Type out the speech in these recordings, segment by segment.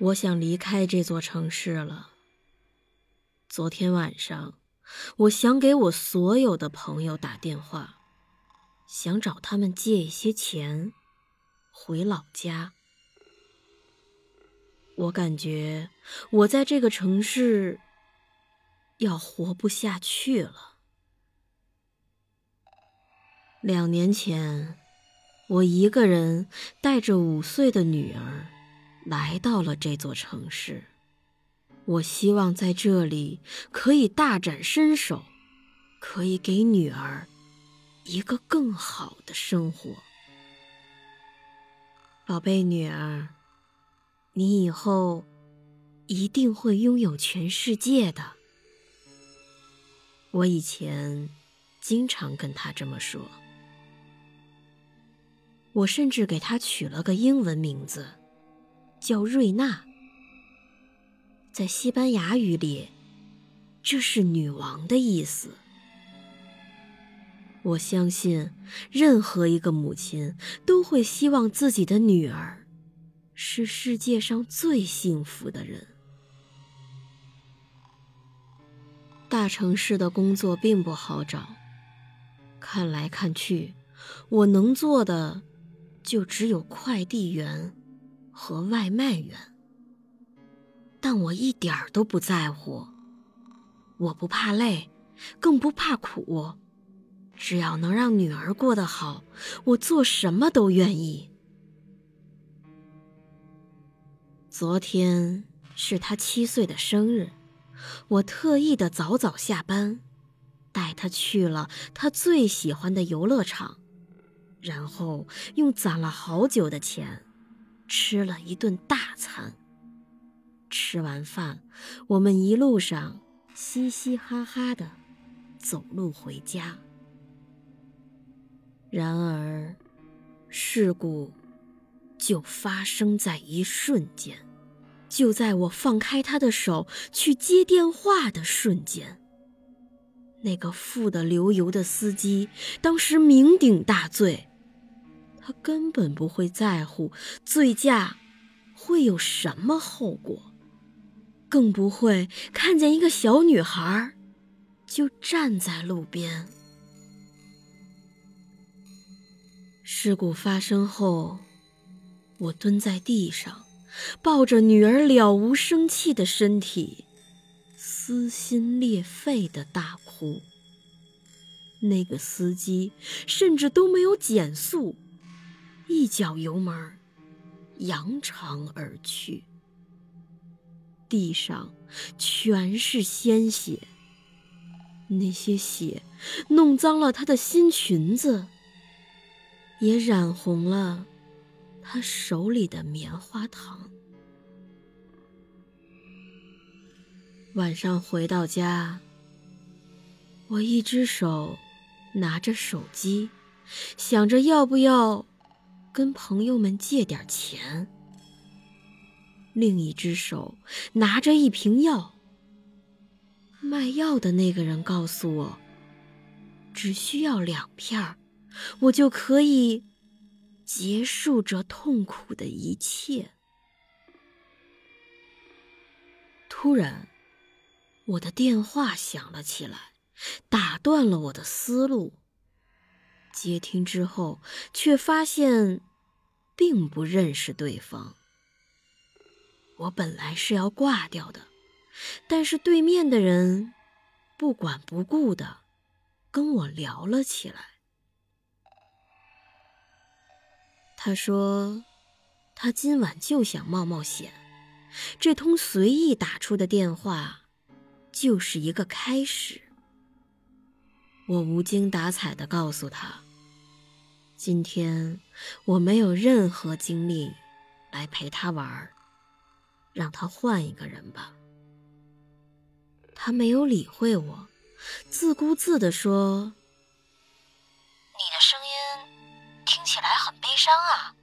我想离开这座城市了。昨天晚上，我想给我所有的朋友打电话，想找他们借一些钱，回老家。我感觉我在这个城市要活不下去了。两年前，我一个人带着五岁的女儿。来到了这座城市，我希望在这里可以大展身手，可以给女儿一个更好的生活。宝贝女儿，你以后一定会拥有全世界的。我以前经常跟她这么说，我甚至给她取了个英文名字。叫瑞娜，在西班牙语里，这是女王的意思。我相信，任何一个母亲都会希望自己的女儿是世界上最幸福的人。大城市的工作并不好找，看来看去，我能做的就只有快递员。和外卖员，但我一点儿都不在乎。我不怕累，更不怕苦，只要能让女儿过得好，我做什么都愿意。昨天是她七岁的生日，我特意的早早下班，带她去了她最喜欢的游乐场，然后用攒了好久的钱。吃了一顿大餐。吃完饭，我们一路上嘻嘻哈哈的走路回家。然而，事故就发生在一瞬间，就在我放开他的手去接电话的瞬间。那个富得流油的司机当时酩酊大醉。他根本不会在乎醉驾会有什么后果，更不会看见一个小女孩就站在路边。事故发生后，我蹲在地上，抱着女儿了无生气的身体，撕心裂肺的大哭。那个司机甚至都没有减速。一脚油门，扬长而去。地上全是鲜血，那些血弄脏了她的新裙子，也染红了她手里的棉花糖。晚上回到家，我一只手拿着手机，想着要不要。跟朋友们借点钱，另一只手拿着一瓶药。卖药的那个人告诉我，只需要两片我就可以结束这痛苦的一切。突然，我的电话响了起来，打断了我的思路。接听之后，却发现。并不认识对方。我本来是要挂掉的，但是对面的人不管不顾的跟我聊了起来。他说，他今晚就想冒冒险，这通随意打出的电话就是一个开始。我无精打采的告诉他。今天我没有任何精力来陪他玩，让他换一个人吧。他没有理会我，自顾自地说：“你的声音听起来很悲伤啊。”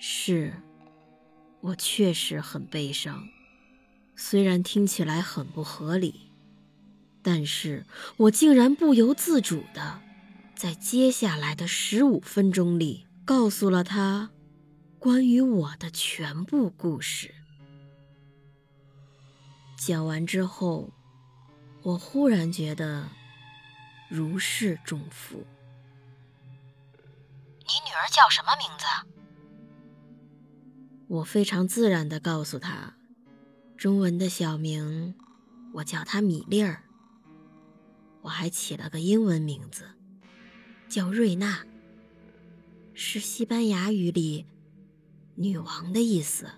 是，我确实很悲伤，虽然听起来很不合理，但是我竟然不由自主的，在接下来的十五分钟里，告诉了他关于我的全部故事。讲完之后，我忽然觉得如释重负。你女儿叫什么名字？我非常自然的告诉他，中文的小名，我叫她米粒儿。我还起了个英文名字，叫瑞娜，是西班牙语里“女王”的意思。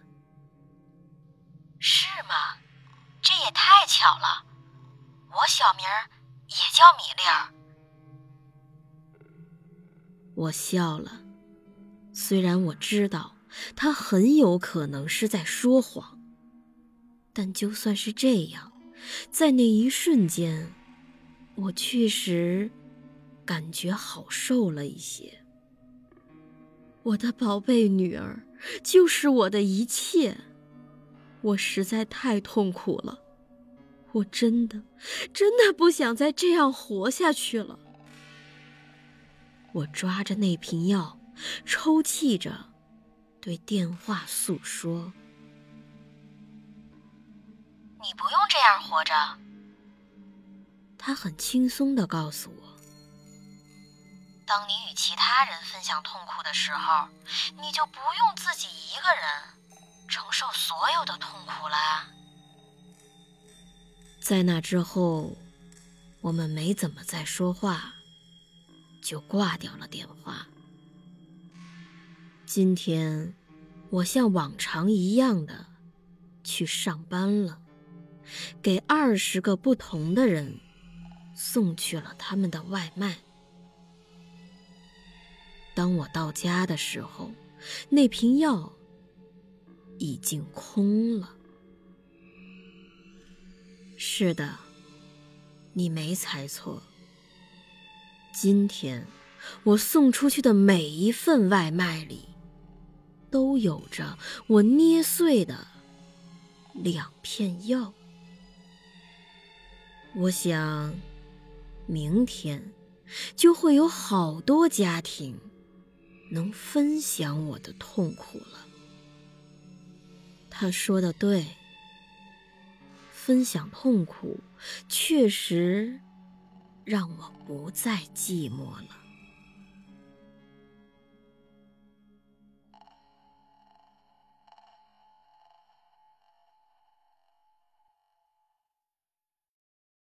是吗？这也太巧了，我小名也叫米粒儿。我笑了，虽然我知道。他很有可能是在说谎，但就算是这样，在那一瞬间，我确实感觉好受了一些。我的宝贝女儿就是我的一切，我实在太痛苦了，我真的真的不想再这样活下去了。我抓着那瓶药，抽泣着。对电话诉说：“你不用这样活着。”他很轻松的告诉我：“当你与其他人分享痛苦的时候，你就不用自己一个人承受所有的痛苦了。”在那之后，我们没怎么再说话，就挂掉了电话。今天，我像往常一样的去上班了，给二十个不同的人送去了他们的外卖。当我到家的时候，那瓶药已经空了。是的，你没猜错。今天我送出去的每一份外卖里。都有着我捏碎的两片药。我想，明天就会有好多家庭能分享我的痛苦了。他说的对，分享痛苦确实让我不再寂寞了。